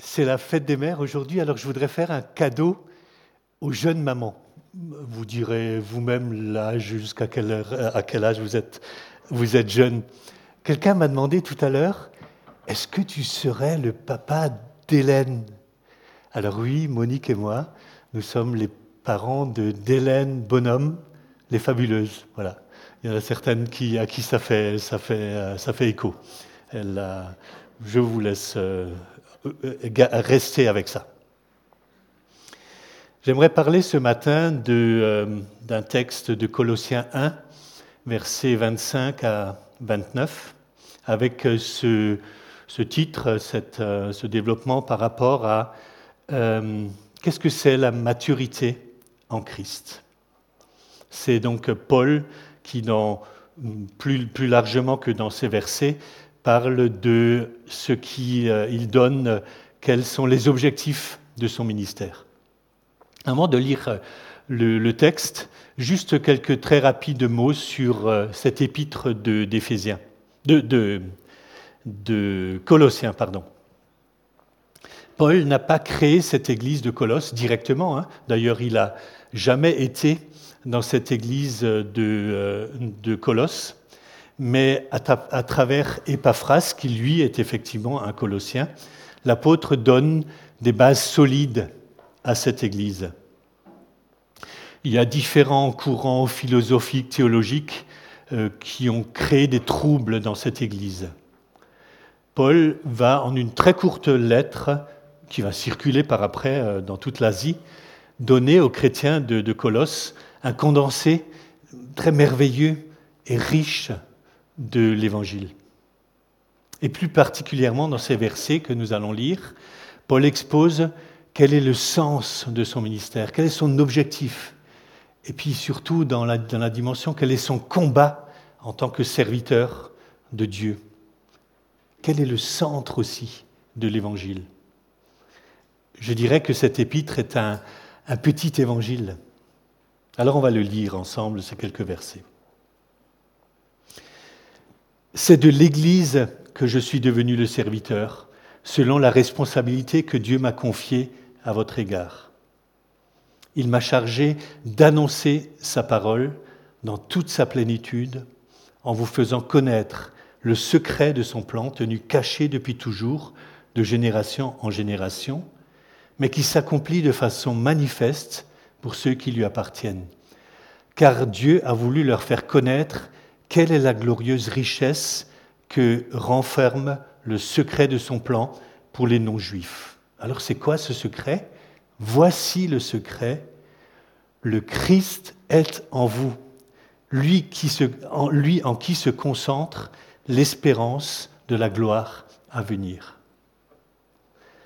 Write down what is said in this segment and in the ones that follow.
C'est la fête des mères aujourd'hui, alors je voudrais faire un cadeau aux jeunes mamans. Vous direz vous-même l'âge, jusqu'à quel, à quel âge vous êtes, vous êtes jeune. Quelqu'un m'a demandé tout à l'heure, est-ce que tu serais le papa d'Hélène? Alors oui, Monique et moi, nous sommes les parents de d'Hélène Bonhomme, les fabuleuses. Voilà. Il y en a certaines qui, à qui ça fait, ça fait, ça fait écho. Elle, je vous laisse euh, euh, rester avec ça. J'aimerais parler ce matin euh, d'un texte de Colossiens 1, versets 25 à 29, avec ce, ce titre, cette, ce développement par rapport à qu'est-ce que c'est la maturité en Christ? C'est donc Paul qui, dans, plus, plus largement que dans ces versets, parle de ce qu'il euh, donne, quels sont les objectifs de son ministère. Avant de lire euh, le, texte, juste quelques très rapides mots sur euh, cette épître de, de, de, Colossiens, pardon. Paul n'a pas créé cette église de Colosse directement. Hein. D'ailleurs, il n'a jamais été dans cette église de, de Colosse mais à, travers Epaphras, qui lui est effectivement un Colossien, l'apôtre donne des bases solides à cette Église. Il y a différents courants philosophiques, théologiques euh, qui ont créé des troubles dans cette Église. Paul va, en une très courte lettre, qui va circuler par après euh, dans toute l'Asie, donner aux chrétiens de Colosse un condensé très merveilleux et riche de l'Évangile. Et plus particulièrement dans ces versets que nous allons lire, Paul expose quel est le sens de son ministère, quel est son objectif, et puis surtout dans la, dans la dimension quel est son combat en tant que serviteur de Dieu. Quel est le centre aussi de l'Évangile? Je dirais que cet épître est un, un petit évangile. Alors on va le lire ensemble, ces quelques versets. C'est de l'Église que je suis devenu le serviteur, selon la responsabilité que Dieu m'a confiée à votre égard. Il m'a chargé d'annoncer sa parole dans toute sa plénitude, en vous faisant connaître le secret de son plan tenu caché depuis toujours, de génération en génération, mais qui s'accomplit de façon manifeste pour ceux qui lui appartiennent. Car Dieu a voulu leur faire connaître quelle est la glorieuse richesse que renferme le secret de son plan pour les non-juifs? Alors c'est quoi ce secret? Voici le secret. Le Christ est en vous, lui, lui en qui se concentre l'espérance de la gloire à venir.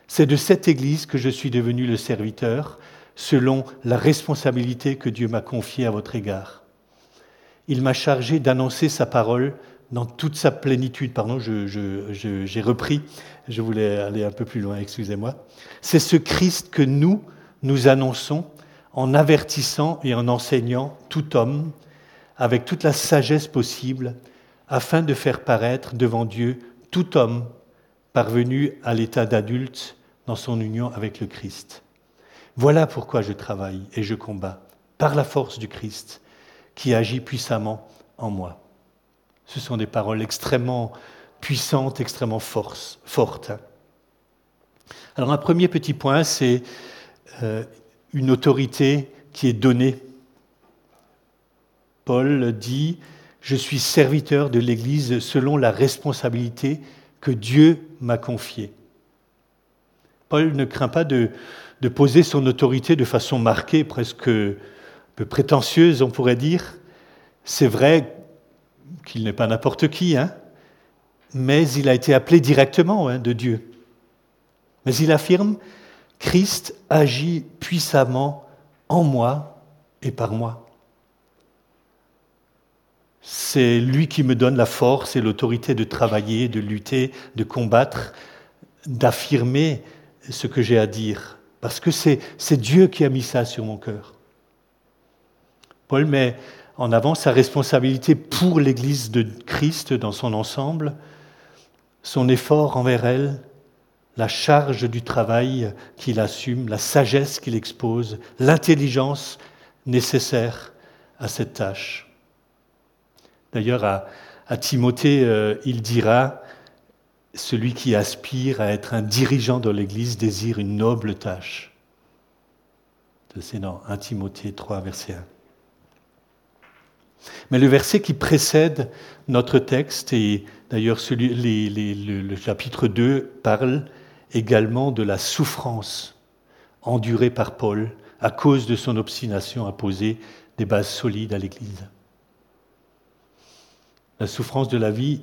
C'est de cette Église que je suis devenu le serviteur, selon la responsabilité que Dieu m'a confiée à votre égard il m'a chargé d'annoncer sa parole dans toute sa plénitude. Pardon, j'ai repris, je voulais aller un peu plus loin, excusez-moi. C'est ce Christ que nous, nous annonçons en avertissant et en enseignant tout homme avec toute la sagesse possible, afin de faire paraître devant Dieu tout homme parvenu à l'état d'adulte dans son union avec le Christ. Voilà pourquoi je travaille et je combats, par la force du Christ qui agit puissamment en moi. Ce sont des paroles extrêmement puissantes, extrêmement fortes. Alors un premier petit point, c'est euh, une autorité qui est donnée. Paul dit, je suis serviteur de l'Église selon la responsabilité que Dieu m'a confiée. Paul ne craint pas de, de poser son autorité de façon marquée, presque peu prétentieuse, on pourrait dire. C'est vrai qu'il n'est pas n'importe qui, hein, mais il a été appelé directement hein, de Dieu. Mais il affirme, Christ agit puissamment en moi et par moi. C'est lui qui me donne la force et l'autorité de travailler, de lutter, de combattre, d'affirmer ce que j'ai à dire. Parce que c'est Dieu qui a mis ça sur mon cœur. Paul met en avant sa responsabilité pour l'Église de Christ dans son ensemble, son effort envers elle, la charge du travail qu'il assume, la sagesse qu'il expose, l'intelligence nécessaire à cette tâche. D'ailleurs, à, Timothée, euh, il dira, celui qui aspire à être un dirigeant de l'Église désire une noble tâche. C'est dans 1 Timothée 3, verset 1. Mais le verset qui précède notre texte, et d'ailleurs le chapitre 2 parle également de la souffrance endurée par Paul à cause de son obstination à poser des bases solides à l'Église. La souffrance de la vie,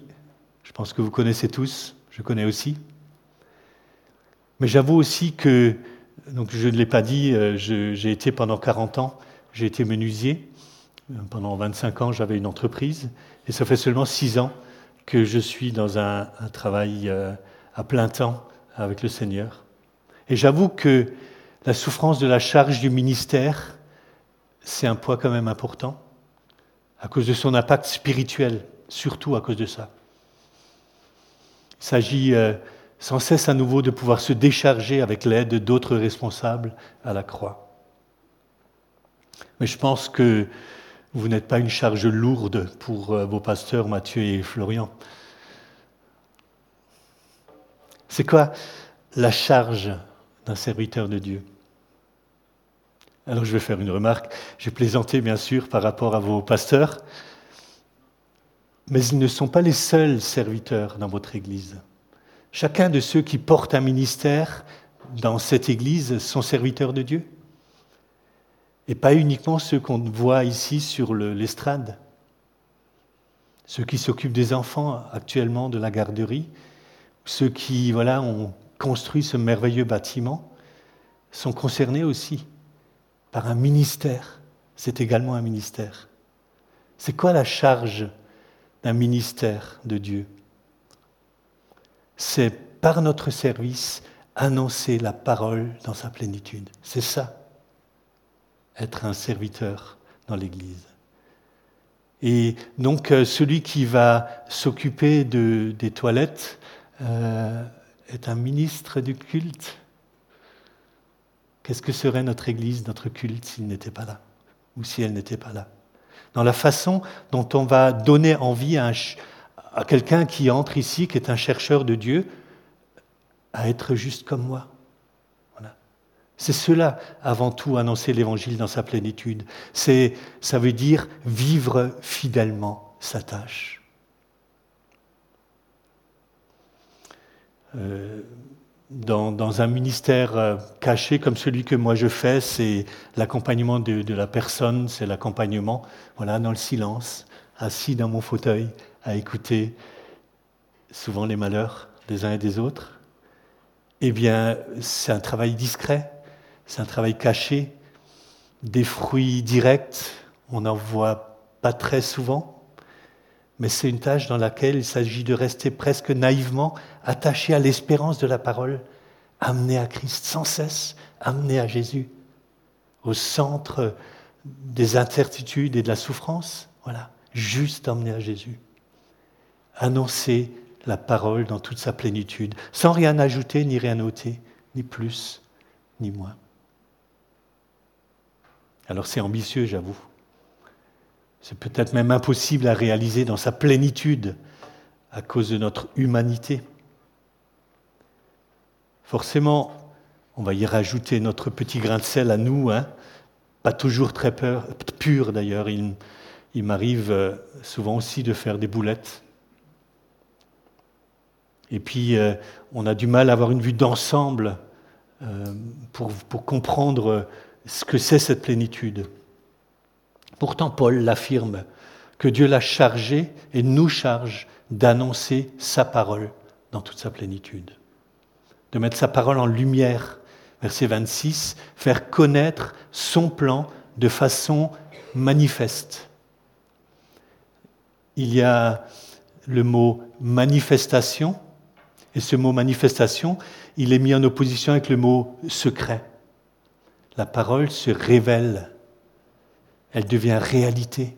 je pense que vous connaissez tous, je connais aussi. Mais j'avoue aussi que, je ne l'ai pas dit, euh, j'ai été pendant 40 ans, j'ai été menuisier. Pendant 25 ans, j'avais une entreprise. Et ça fait seulement 6 ans que je suis dans un, travail euh, à plein temps avec le Seigneur. Et j'avoue que la souffrance de la charge du ministère, c'est un poids quand même important, à cause de son impact spirituel, surtout à cause de ça. Il s'agit euh, sans cesse à nouveau de pouvoir se décharger avec l'aide d'autres responsables à la croix. Mais je pense que vous n'êtes pas une charge lourde pour euh, vos pasteurs Mathieu et Florian. C'est quoi la charge d'un serviteur de Dieu? Alors je vais faire une remarque. J'ai plaisanté bien sûr par rapport à vos pasteurs, mais ils ne sont pas les seuls serviteurs dans votre Église. Chacun de ceux qui portent un ministère dans cette Église sont serviteurs de Dieu. Et pas uniquement ceux qu'on voit ici sur l'estrade. Ceux qui s'occupent des enfants actuellement de la garderie, ceux qui voilà, ont construit ce merveilleux bâtiment, sont concernés aussi par un ministère. C'est également un ministère. C'est quoi la charge d'un ministère de Dieu? C'est par notre service annoncer la parole dans sa plénitude. C'est ça, être un serviteur dans l'Église. Et donc euh, celui qui va s'occuper de, des toilettes euh, est un ministre du culte. Qu'est-ce que serait notre Église, notre culte, s'il n'était pas là Ou si elle n'était pas là? Dans la façon dont on va donner envie à quelqu'un qui entre ici, qui est un chercheur de Dieu, à être juste comme moi. C'est cela, avant tout, annoncer l'Évangile dans sa plénitude. C'est, ça veut dire vivre fidèlement sa tâche. Euh, dans, un ministère euh, caché comme celui que moi je fais, c'est l'accompagnement de, la personne, c'est l'accompagnement, voilà, dans le silence, assis dans mon fauteuil, à écouter souvent les malheurs des uns et des autres. Eh bien, c'est un travail discret, c'est un travail caché, des fruits directs, on n'en voit pas très souvent mais c'est une tâche dans laquelle il s'agit de rester presque naïvement attaché à l'espérance de la parole, amené à Christ sans cesse, amené à Jésus, au centre des incertitudes et de la souffrance. Voilà, juste emmené à Jésus. Annoncer la parole dans toute sa plénitude, sans rien ajouter ni rien ôter, ni plus ni moins. Alors c'est ambitieux, j'avoue. C'est peut-être même impossible à réaliser dans sa plénitude à cause de notre humanité. Forcément, on va y rajouter notre petit grain de sel à nous, hein. pas toujours très pur d'ailleurs. Il, m'arrive euh, souvent aussi de faire des boulettes. Et puis, euh, on a du mal à avoir une vue d'ensemble euh, pour, pour comprendre ce que c'est cette plénitude. Pourtant, Paul l'affirme, que Dieu l'a chargé et nous charge d'annoncer sa parole dans toute sa plénitude, de mettre sa parole en lumière. Verset 26, faire connaître son plan de façon manifeste. Il y a le mot manifestation, et ce mot manifestation, il est mis en opposition avec le mot secret. La parole se révèle elle devient réalité.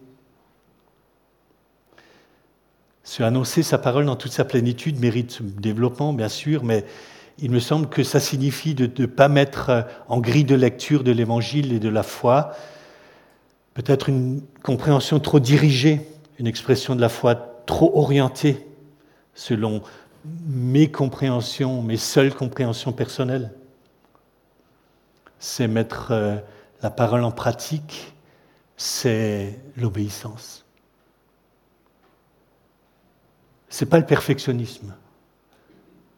Se annoncer sa parole dans toute sa plénitude mérite développement, bien sûr, mais il me semble que ça signifie de ne pas mettre en grille de lecture de l'Évangile et de la foi peut-être une compréhension trop dirigée, une expression de la foi trop orientée selon mes compréhensions, mes seules compréhensions personnelles. C'est mettre euh, la parole en pratique, c'est l'obéissance. Ce n'est pas le perfectionnisme,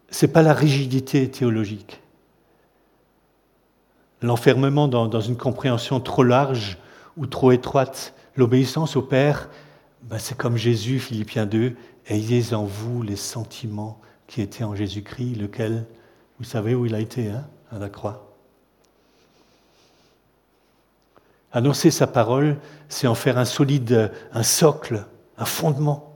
ce n'est pas la rigidité théologique. L'enfermement dans, une compréhension trop large ou trop étroite. L'obéissance au Père, ben, c'est comme Jésus, Philippiens 2, ayez en vous les sentiments qui étaient en Jésus-Christ, lequel, vous savez où il a été, hein, à la croix? Annoncer sa parole, c'est en faire un solide, un socle, un fondement.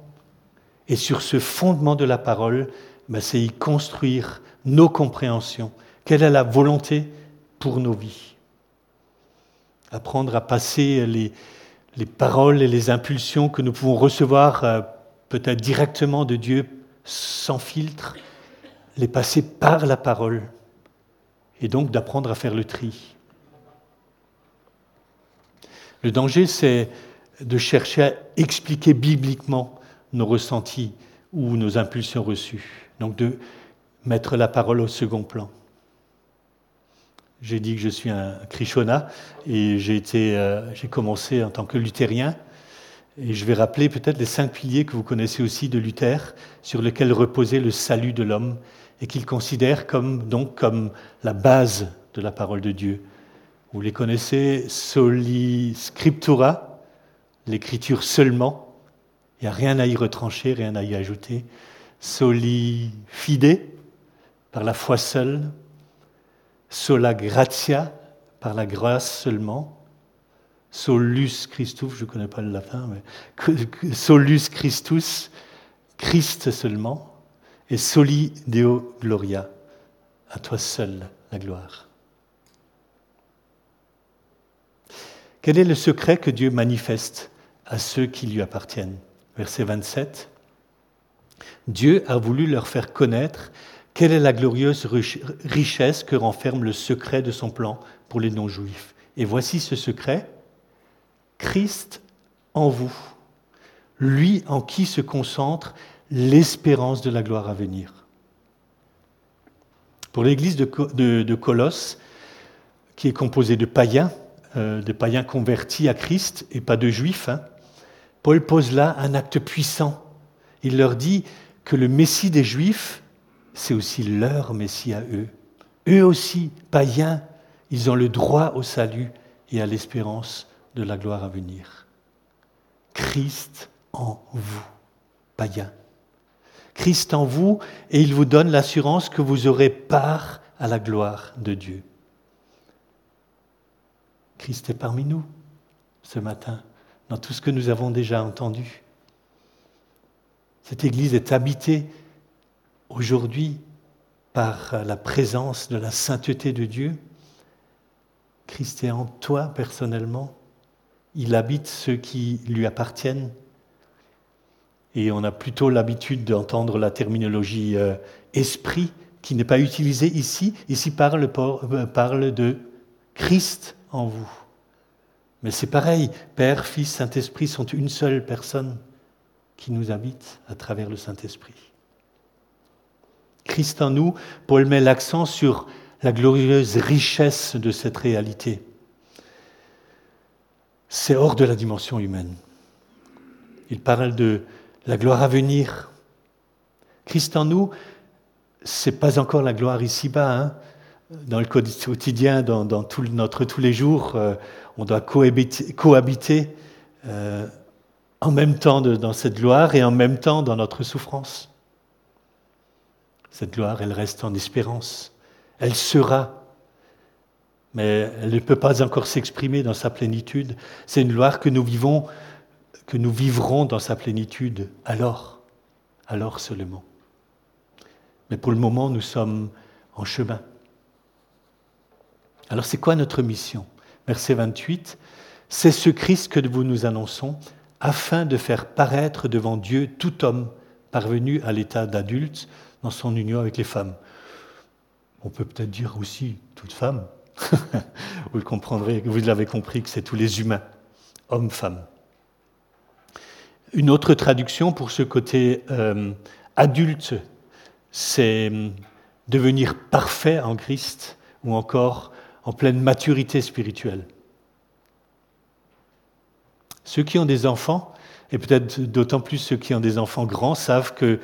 Et sur ce fondement de la parole, ben, c'est y construire nos compréhensions. Quelle est la volonté pour nos vies? Apprendre à passer les, les paroles et les impulsions que nous pouvons recevoir euh, peut-être directement de Dieu sans filtre, les passer par la parole et donc d'apprendre à faire le tri. Le danger, c'est de chercher à expliquer bibliquement nos ressentis ou nos impulsions reçues, donc de mettre la parole au second plan. J'ai dit que je suis un Krishona et j'ai euh, j'ai commencé en tant que luthérien. Et je vais rappeler peut-être les cinq piliers que vous connaissez aussi de Luther, sur lesquels reposait le salut de l'homme et qu'il considère comme, donc comme la base de la parole de Dieu. Vous les connaissez, soli scriptura, l'écriture seulement, il n'y a rien à y retrancher, rien à y ajouter. Soli fide, par la foi seule, sola gratia, par la grâce seulement, solus Christus, je ne connais pas le latin, mais solus Christus, Christ seulement, et soli Deo Gloria, à toi seul la gloire. Quel est le secret que Dieu manifeste à ceux qui lui appartiennent? Verset 27. Dieu a voulu leur faire connaître quelle est la glorieuse richesse que renferme le secret de son plan pour les non-juifs Et voici ce secret, Christ en vous, lui en qui se concentre l'espérance de la gloire à venir. Pour l'église de, Colosse, qui est composée de païens, de païens convertis à Christ et pas de juifs, hein, Paul pose là un acte puissant. Il leur dit que le Messie des Juifs c'est aussi leur Messie à eux. Eux aussi, païens, ils ont le droit au salut et à l'espérance de la gloire à venir. Christ en vous, païens. Christ en vous, et il vous donne l'assurance que vous aurez part à la gloire de Dieu. Christ est parmi nous ce matin, dans tout ce que nous avons déjà entendu. Cette Église est habitée aujourd'hui par la présence de la sainteté de Dieu. Christ est en toi personnellement. Il habite ceux qui lui appartiennent. Et on a plutôt l'habitude d'entendre la terminologie euh, esprit qui n'est pas utilisée ici. Ici parle, euh, parle de Christ en vous. Mais c'est pareil, Père, Fils, Saint-Esprit sont une seule personne qui nous habite à travers le Saint-Esprit. Christ en nous, Paul met l'accent sur la glorieuse richesse de cette réalité. C'est hors de la dimension humaine. Il parle de la gloire à venir. Christ en nous, c'est pas encore la gloire ici-bas. Hein. Dans le quotidien, dans, notre tous les jours, euh, on doit cohabiter, euh, en même temps dans cette gloire et en même temps dans notre souffrance. Cette gloire, elle reste en espérance. Elle sera, mais elle ne peut pas encore s'exprimer dans sa plénitude. C'est une gloire que nous vivons, que nous vivrons dans sa plénitude alors, alors seulement. Mais pour le moment, nous sommes en chemin. Alors c'est quoi notre mission? Verset 28, c'est ce Christ que nous nous annonçons afin de faire paraître devant Dieu tout homme parvenu à l'état d'adulte dans son union avec les femmes. On peut peut-être dire aussi toute femme. vous comprendrez, vous l'avez compris que c'est tous les humains, hommes, femmes. Une autre traduction pour ce côté euh, adulte, c'est hum, devenir parfait en Christ ou encore en pleine maturité spirituelle. Ceux qui ont des enfants, et peut-être d'autant plus ceux qui ont des enfants grands, savent que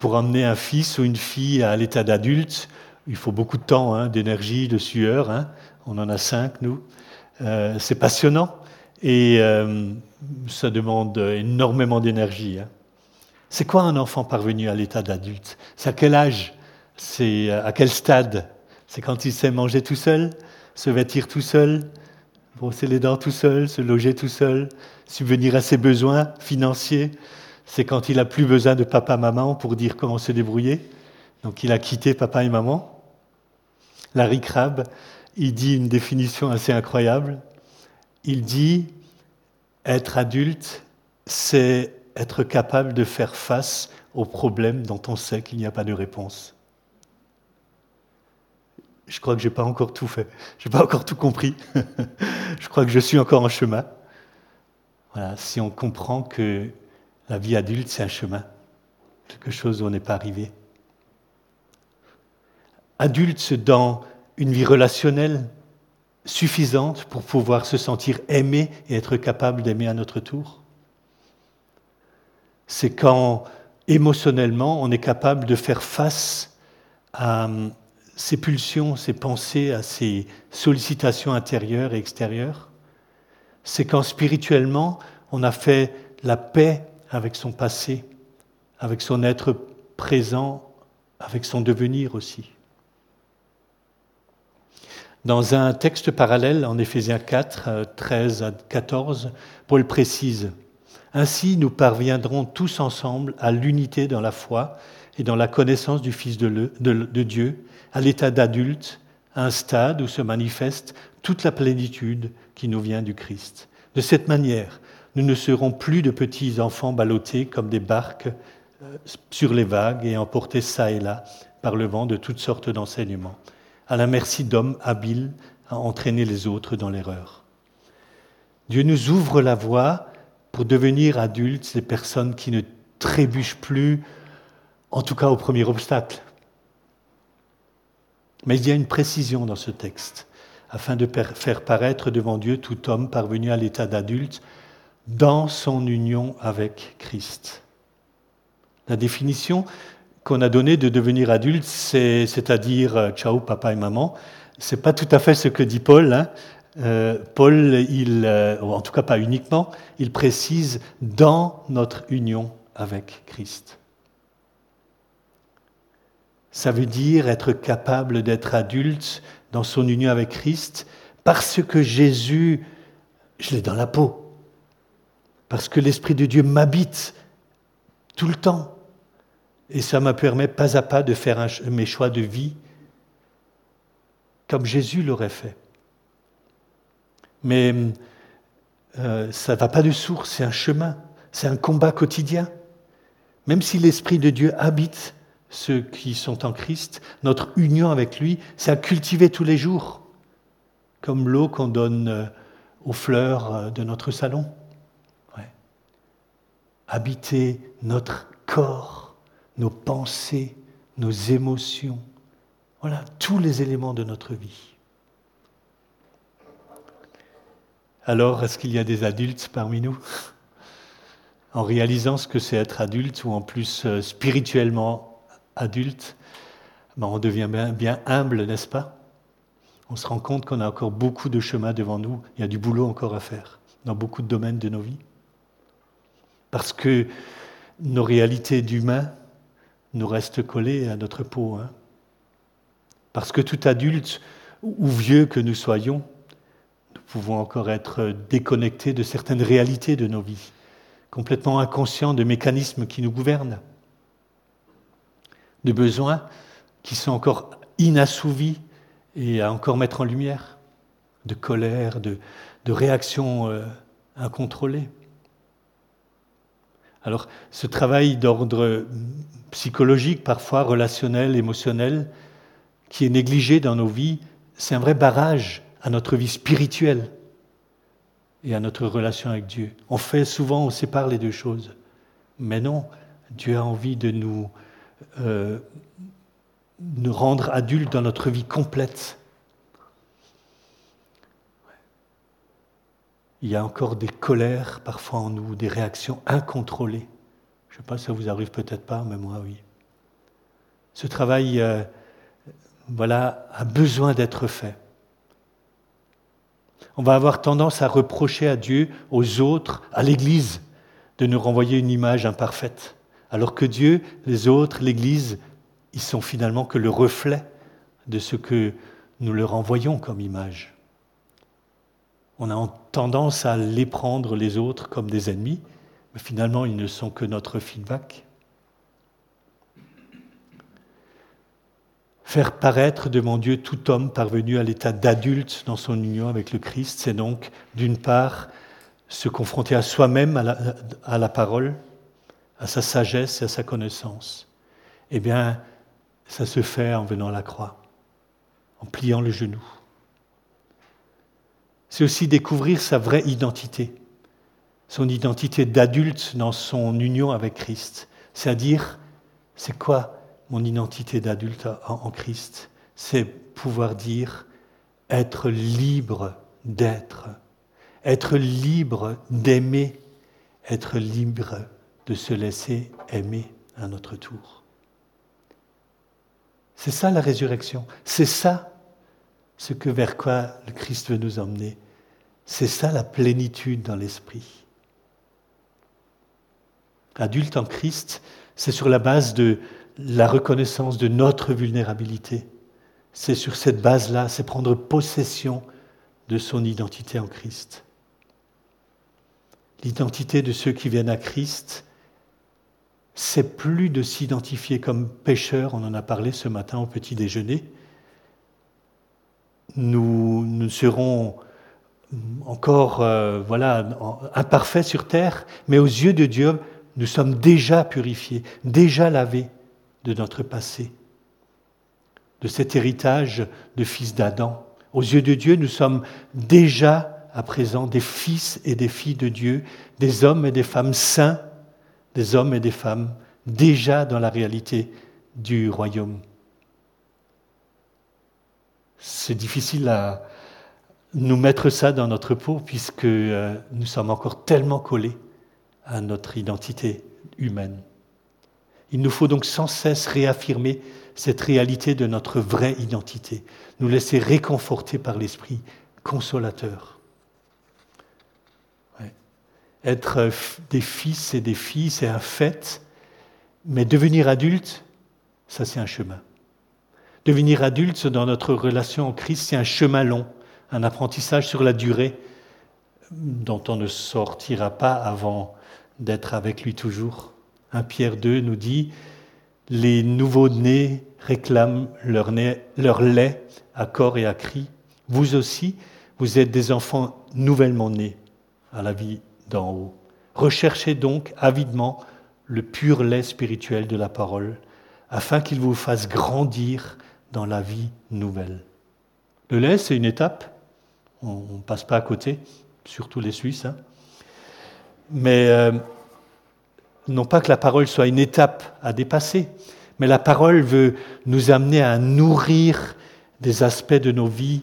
pour emmener un fils ou une fille à l'état d'adulte, il faut beaucoup de temps, hein, d'énergie, de sueur. Hein. On en a cinq, nous. Euh, c'est passionnant et euh, ça demande énormément d'énergie. Hein. C'est quoi un enfant parvenu à l'état d'adulte? C'est à quel âge? C'est à quel stade? C'est quand il sait manger tout seul, se vêtir tout seul, brosser les dents tout seul, se loger tout seul, subvenir à ses besoins financiers. C'est quand il a plus besoin de papa, maman pour dire comment se débrouiller. Donc il a quitté papa et maman. Larry Crabb, il dit une définition assez incroyable. Il dit être adulte, c'est être capable de faire face aux problèmes dont on sait qu'il n'y a pas de réponse. Je crois que je n'ai pas encore tout fait, je n'ai pas encore tout compris. je crois que je suis encore en chemin. Voilà, si on comprend que la vie adulte, c'est un chemin, quelque chose où on n'est pas arrivé adulte dans une vie relationnelle suffisante pour pouvoir se sentir aimé et être capable d'aimer à notre tour. C'est quand émotionnellement on est capable de faire face à ses pulsions, ses pensées, à ses sollicitations intérieures et extérieures. C'est quand spirituellement on a fait la paix avec son passé, avec son être présent, avec son devenir aussi. Dans un texte parallèle, en Éphésiens 4, 13 à 14, Paul précise Ainsi, nous parviendrons tous ensemble à l'unité dans la foi et dans la connaissance du Fils de, de Dieu, à l'état d'adulte, à un stade où se manifeste toute la plénitude qui nous vient du Christ. De cette manière, nous ne serons plus de petits enfants ballottés comme des barques euh, sur les vagues et emportés çà et là par le vent de toutes sortes d'enseignements à la merci d'hommes habiles à entraîner les autres dans l'erreur. Dieu nous ouvre la voie pour devenir adultes, des personnes qui ne trébuchent plus, en tout cas au premier obstacle. Mais il y a une précision dans ce texte, afin de faire paraître devant Dieu tout homme parvenu à l'état d'adulte dans son union avec Christ. La définition qu'on a donné de devenir adulte, c'est-à-dire euh, ciao papa et maman, c'est pas tout à fait ce que dit Paul. Hein. Euh, Paul, euh, en tout cas pas uniquement, il précise dans notre union avec Christ. Ça veut dire être capable d'être adulte dans son union avec Christ parce que Jésus, je l'ai dans la peau, parce que l'Esprit de Dieu m'habite tout le temps. Et ça me permet pas à pas de faire mes choix de vie comme Jésus l'aurait fait. Mais euh, ça ne va pas de source, c'est un chemin, c'est un combat quotidien. Même si l'Esprit de Dieu habite ceux qui sont en Christ, notre union avec lui, c'est à cultiver tous les jours, comme l'eau qu'on donne euh, aux fleurs euh, de notre salon. Habiter notre corps nos pensées, nos émotions. Voilà, tous les éléments de notre vie. Alors, est-ce qu'il y a des adultes parmi nous? En réalisant ce que c'est être adulte, ou en plus euh, spirituellement adulte, ben, on devient bien, humble, n'est-ce pas? On se rend compte qu'on a encore beaucoup de chemin devant nous, il y a du boulot encore à faire dans beaucoup de domaines de nos vies. Parce que nos réalités d'humains nous reste collé à notre peau. Hein. Parce que tout adulte ou vieux que nous soyons, nous pouvons encore être déconnectés de certaines réalités de nos vies, complètement inconscients de mécanismes qui nous gouvernent, de besoins qui sont encore inassouvis et à encore mettre en lumière, de colère, de, réactions euh, incontrôlées. Alors, ce travail d'ordre psychologique, parfois relationnel, émotionnel, qui est négligé dans nos vies, c'est un vrai barrage à notre vie spirituelle et à notre relation avec Dieu. On fait souvent, on sépare les deux choses. Mais non, Dieu a envie de nous, euh, nous rendre adultes dans notre vie complète. Il y a encore des colères parfois en nous, des réactions incontrôlées. Je ne sais pas, ça vous arrive peut-être pas, mais moi oui. Ce travail, euh, voilà, a besoin d'être fait. On va avoir tendance à reprocher à Dieu, aux autres, à l'Église, de nous renvoyer une image imparfaite. Alors que Dieu, les autres, l'Église, ils sont finalement que le reflet de ce que nous leur envoyons comme image. On a tendance à les prendre les autres comme des ennemis, mais finalement ils ne sont que notre feedback. Faire paraître devant Dieu tout homme parvenu à l'état d'adulte dans son union avec le Christ, c'est donc d'une part se confronter à soi-même, à la, à la, parole, à sa sagesse et à sa connaissance. Eh bien, ça se fait en venant à la croix, en pliant le genou. C'est aussi découvrir sa vraie identité, son identité d'adulte dans son union avec Christ. C'est-à-dire, c'est quoi mon identité d'adulte en Christ, c'est pouvoir dire être libre d'être, être libre d'aimer, être libre de se laisser aimer à notre tour. C'est ça la résurrection, c'est ça ce que vers quoi le Christ veut nous emmener. C'est ça la plénitude dans l'esprit. Adulte en Christ, c'est sur la base de, la reconnaissance de notre vulnérabilité. C'est sur cette base-là, c'est prendre possession de son identité en Christ. L'identité de ceux qui viennent à Christ, c'est plus de s'identifier comme pécheurs, on en a parlé ce matin au petit déjeuner. Nous, nous serons encore euh, voilà, imparfaits sur terre, mais aux yeux de Dieu, nous sommes déjà purifiés, déjà lavés de notre passé, de cet héritage de fils d'Adam. Aux yeux de Dieu, nous sommes déjà à présent des fils et des filles de Dieu, des hommes et des femmes saints, des hommes et des femmes déjà dans la réalité du royaume. C'est difficile à nous mettre ça dans notre peau puisque euh, nous sommes encore tellement collés à notre identité humaine. Il nous faut donc sans cesse réaffirmer cette réalité de notre vraie identité, nous laisser réconforter par l'Esprit consolateur. Être euh, des fils et des filles, c'est un fait, mais devenir adulte, ça c'est un chemin. Devenir adulte dans notre relation en Christ, c'est un chemin long, un apprentissage sur la durée dont on ne sortira pas avant d'être avec lui toujours. 1 Pierre 2 nous dit Les nouveaux-nés réclament leur, leur lait à corps et à cri. Vous aussi, vous êtes des enfants nouvellement nés à la vie d'en haut. Recherchez donc avidement le pur lait spirituel de la parole, afin qu'il vous fasse grandir dans la vie nouvelle. Le lait, c'est une étape, on ne passe pas à côté, surtout les Suisses. Hein. Mais euh, non pas que la parole soit une étape à dépasser, mais la parole veut nous amener à nourrir des aspects de nos vies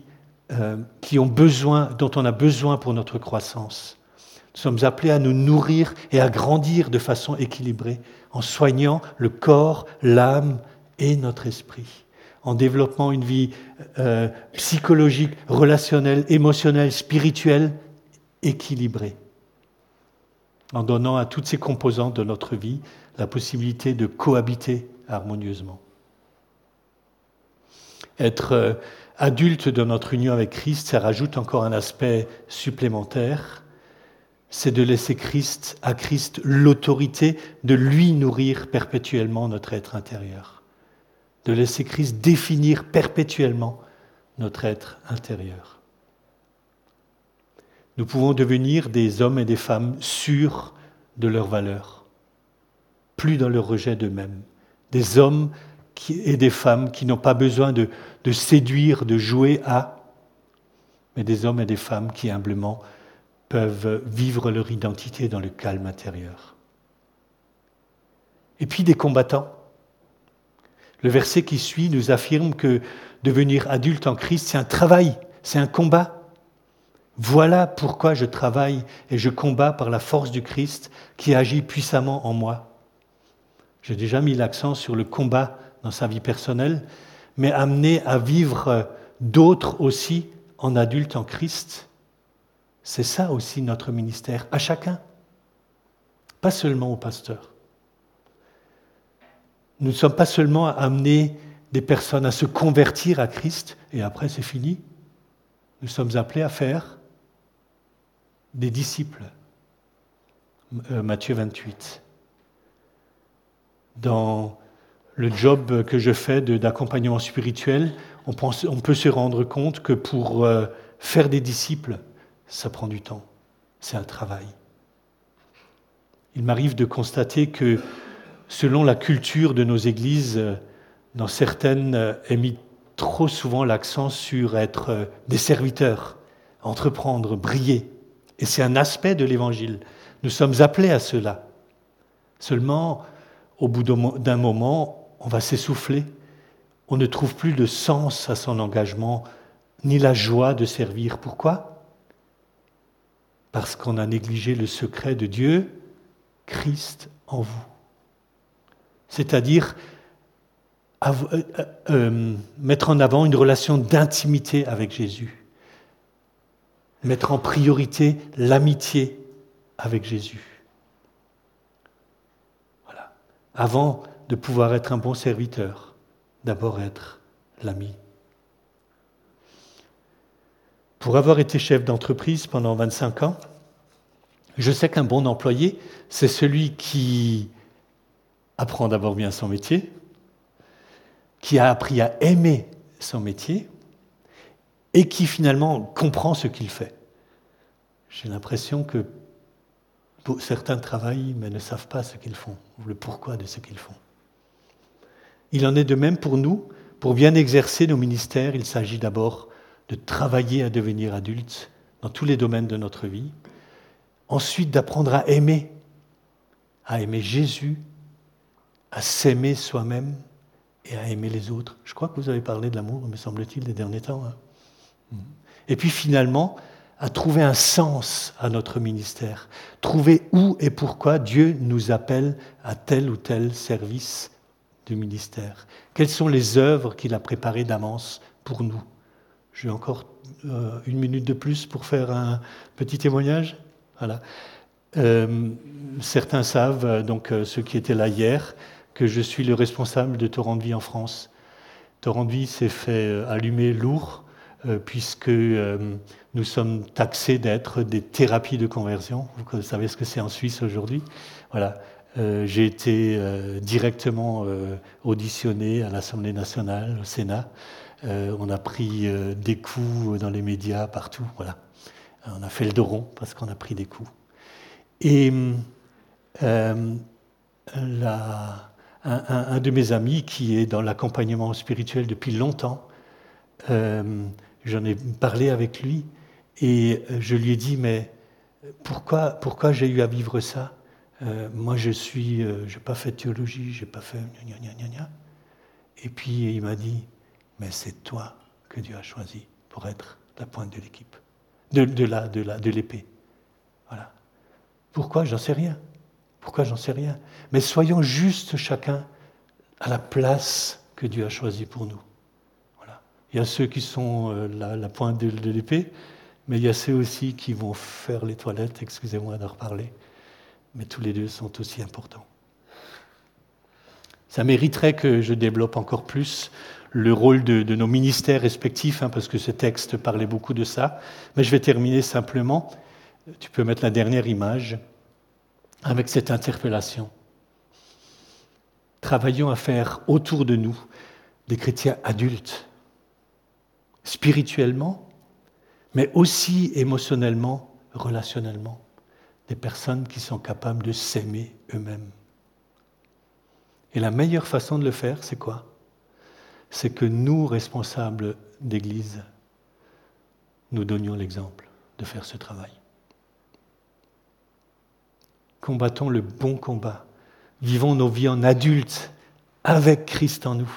euh, qui ont besoin, dont on a besoin pour notre croissance. Nous sommes appelés à nous nourrir et à grandir de façon équilibrée, en soignant le corps, l'âme et notre esprit, en développant une vie euh, psychologique, relationnelle, émotionnelle, spirituelle équilibrée en donnant à toutes ces composantes de notre vie la possibilité de cohabiter harmonieusement. Être euh, adulte de notre union avec Christ, ça rajoute encore un aspect supplémentaire, c'est de laisser Christ, à Christ l'autorité de lui nourrir perpétuellement notre être intérieur, de laisser Christ définir perpétuellement notre être intérieur. Nous pouvons devenir des hommes et des femmes sûrs de leur valeur, plus dans le rejet d'eux-mêmes, des hommes et des femmes qui n'ont pas besoin de séduire, de jouer à, mais des hommes et des femmes qui humblement peuvent vivre leur identité dans le calme intérieur. Et puis des combattants. Le verset qui suit nous affirme que devenir adulte en Christ, c'est un travail, c'est un combat. Voilà pourquoi je travaille et je combats par la force du Christ qui agit puissamment en moi. J'ai déjà mis l'accent sur le combat dans sa vie personnelle, mais amené à vivre d'autres aussi en adulte en Christ. C'est ça aussi notre ministère, à chacun, pas seulement au pasteur. Nous ne sommes pas seulement amenés des personnes à se convertir à Christ et après c'est fini. Nous sommes appelés à faire des disciples. Euh, Matthieu 28. Dans le job que je fais d'accompagnement spirituel, on, on, peut se rendre compte que pour euh, faire des disciples, ça prend du temps. C'est un travail. Il m'arrive de constater que selon la culture de nos églises, dans certaines, est mis trop souvent l'accent sur être euh, des serviteurs, entreprendre, briller. Et c'est un aspect de l'Évangile. Nous sommes appelés à cela. Seulement, au bout d'un moment, on va s'essouffler. On ne trouve plus de sens à son engagement, ni la joie de servir. Pourquoi? Parce qu'on a négligé le secret de Dieu, Christ en vous. C'est-à-dire euh, euh, mettre en avant une relation d'intimité avec Jésus mettre en priorité l'amitié avec Jésus. Avant de pouvoir être un bon serviteur, d'abord être l'ami. Pour avoir été chef d'entreprise pendant 25 ans, je sais qu'un bon employé, c'est celui qui apprend d'abord bien son métier, qui a appris à aimer son métier, et qui finalement comprend ce qu'il fait. J'ai l'impression que certains travaillent mais ne savent pas ce qu'ils font, le pourquoi de ce qu'ils font. Il en est de même pour nous. Pour bien exercer nos ministères, il s'agit d'abord de travailler à devenir adultes dans tous les domaines de notre vie. Ensuite, d'apprendre à aimer, à aimer Jésus, à s'aimer soi-même et à aimer les autres. Je crois que vous avez parlé de l'amour, me semble-t-il, des derniers temps. Hein. Et puis finalement, à trouver un sens à notre ministère, trouver où et pourquoi Dieu nous appelle à tel ou tel service du ministère. Quelles sont les œuvres qu'il a préparées d'avance pour nous? J'ai encore euh, une minute de plus pour faire un petit témoignage. Voilà. Euh, certains savent, donc euh, ceux qui étaient là hier, que je suis le responsable de Torrent de Vie en France. Torrent de Vie s'est fait allumer lourd puisque nous sommes taxés d'être des thérapies de conversion. Vous savez ce que c'est en Suisse aujourd'hui. Voilà. J'ai été directement auditionné à l'Assemblée nationale, au Sénat. On a pris des coups dans les médias, partout. Voilà. On a fait le dos rond parce qu'on a pris des coups. Et un, de mes amis qui est dans l'accompagnement spirituel depuis longtemps, J'en ai parlé avec lui et euh, je lui ai dit, mais pourquoi, pourquoi j'ai eu à vivre ça? Euh, Moi, je suis, euh, j'ai pas fait de théologie, j'ai pas fait. Et puis il m'a dit, mais c'est toi que Dieu a choisi pour être la pointe de l'équipe, de, de, de, la, de l'épée. Voilà. Pourquoi? J'en sais rien. Pourquoi J'en sais rien? Mais soyons juste chacun à la place que Dieu a choisie pour nous. Il y a ceux qui sont euh, la, pointe de, l'épée, mais il y a ceux aussi qui vont faire les toilettes, excusez-moi d'en reparler. Mais tous les deux sont aussi importants. Ça mériterait que je développe encore plus le rôle de, nos ministères respectifs, hein, parce que ce texte parlait beaucoup de ça. Mais je vais terminer simplement. Tu peux mettre la dernière image avec cette interpellation. Travaillons à faire autour de nous des chrétiens adultes spirituellement, mais aussi émotionnellement, relationnellement. Des personnes qui sont capables de s'aimer eux-mêmes. Et la meilleure façon de le faire, c'est quoi? C'est que nous, responsables d'Église, nous donnions l'exemple de faire ce travail. Combattons le bon combat. Vivons nos vies en adultes avec Christ en nous.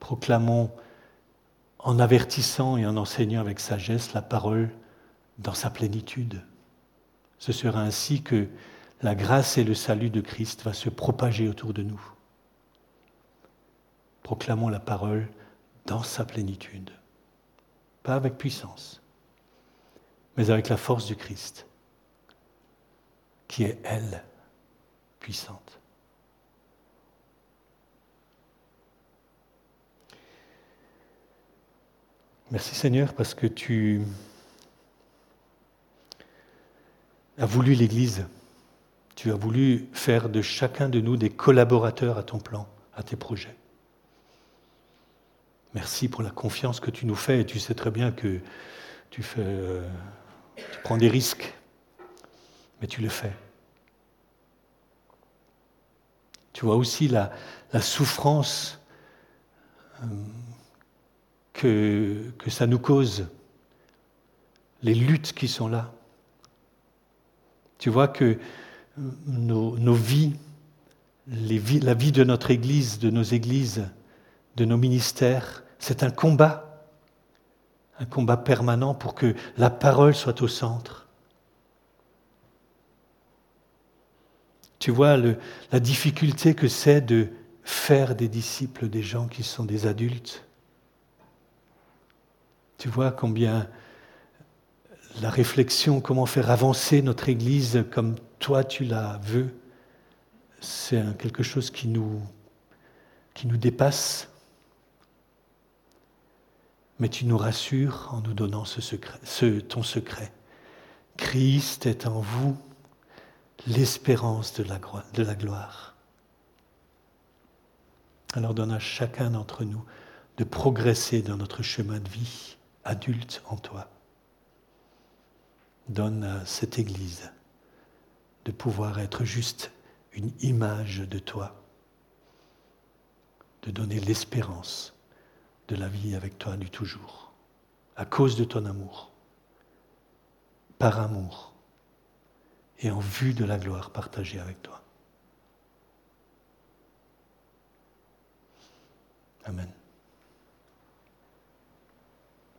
Proclamons en avertissant et en enseignant avec sagesse la parole dans sa plénitude. Ce sera ainsi que la grâce et le salut de Christ va se propager autour de nous. Proclamons la parole dans sa plénitude. Pas avec puissance, mais avec la force du Christ, qui est, elle, puissante. Merci Seigneur parce que tu as voulu l'Église. Tu as voulu faire de chacun de nous des collaborateurs à ton plan, à tes projets. Merci pour la confiance que tu nous fais et tu sais très bien que euh, tu prends des risques, mais tu le fais. Tu vois aussi la, souffrance euh, que, ça nous cause, les luttes qui sont là. Tu vois que nos, nos vies, la vie de notre Église, de nos églises, de nos ministères, c'est un combat, un combat permanent pour que la parole soit au centre. Tu vois la difficulté que c'est de faire des disciples des gens qui sont des adultes. Tu vois combien la réflexion, comment faire avancer notre Église comme toi tu la veux, c'est quelque chose qui nous, qui nous dépasse. Mais tu nous rassures en nous donnant ce secret, ce, ton secret. Christ est en vous l'espérance de la, de la gloire. Alors donne à chacun d'entre nous de progresser dans notre chemin de vie adulte en toi. Donne à cette Église de pouvoir être juste une image de toi, de donner l'espérance de la vie avec toi du toujours, à cause de ton amour, par amour et en vue de la gloire partagée avec toi. Amen.